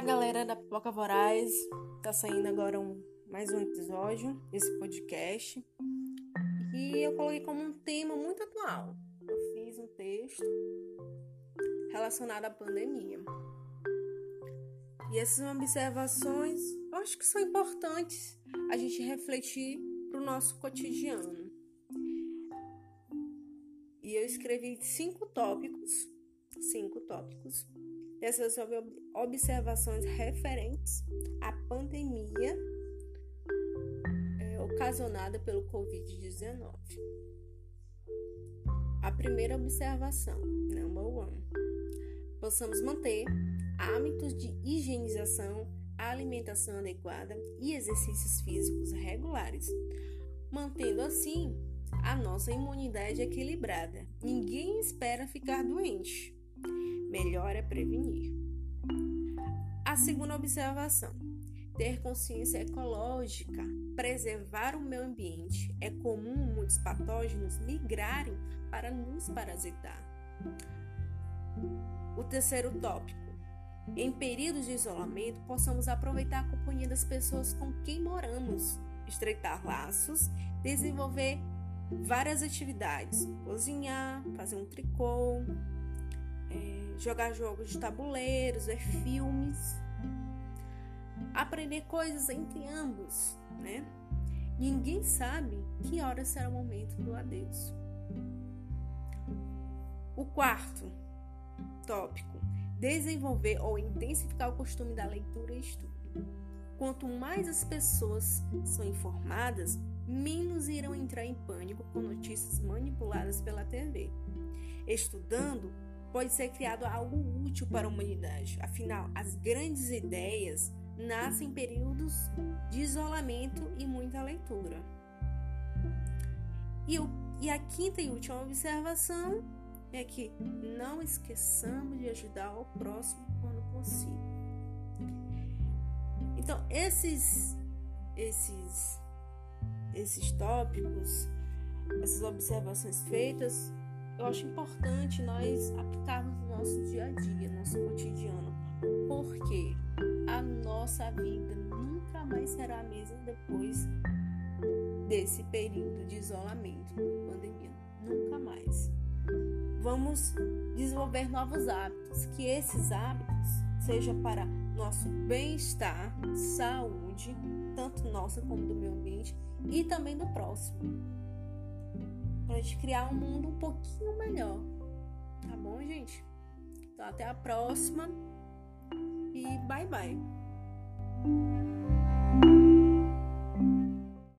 galera da Pipoca Voraz, tá saindo agora um, mais um episódio desse podcast e eu coloquei como um tema muito atual. Eu fiz um texto relacionado à pandemia. E essas observações eu acho que são importantes a gente refletir para o nosso cotidiano. E eu escrevi cinco tópicos, cinco tópicos dessas observações referentes à pandemia é, ocasionada pelo Covid-19. A primeira observação, number one, possamos manter hábitos de higienização, alimentação adequada e exercícios físicos regulares, mantendo assim a nossa imunidade equilibrada. Ninguém espera ficar doente melhor é prevenir. A segunda observação: ter consciência ecológica, preservar o meio ambiente. É comum muitos patógenos migrarem para nos parasitar. O terceiro tópico: em períodos de isolamento, possamos aproveitar a companhia das pessoas com quem moramos, estreitar laços, desenvolver várias atividades, cozinhar, fazer um tricô, é, jogar jogos de tabuleiros, ver filmes, aprender coisas entre ambos, né? Ninguém sabe que hora será o momento do adeus. O quarto tópico: desenvolver ou intensificar o costume da leitura e estudo. Quanto mais as pessoas são informadas, menos irão entrar em pânico com notícias manipuladas pela TV. Estudando, pode ser criado algo útil para a humanidade. Afinal, as grandes ideias nascem em períodos de isolamento e muita leitura. E, o, e a quinta e última observação é que não esqueçamos de ajudar o próximo quando possível. Então, esses esses esses tópicos, essas observações feitas eu acho importante nós aplicarmos no nosso dia a dia, no nosso cotidiano, porque a nossa vida nunca mais será a mesma depois desse período de isolamento, pandemia, nunca mais. Vamos desenvolver novos hábitos, que esses hábitos sejam para nosso bem-estar, saúde, tanto nossa como do meio ambiente e também do próximo Pra gente criar um mundo um pouquinho melhor. Tá bom, gente? Então até a próxima. E bye bye.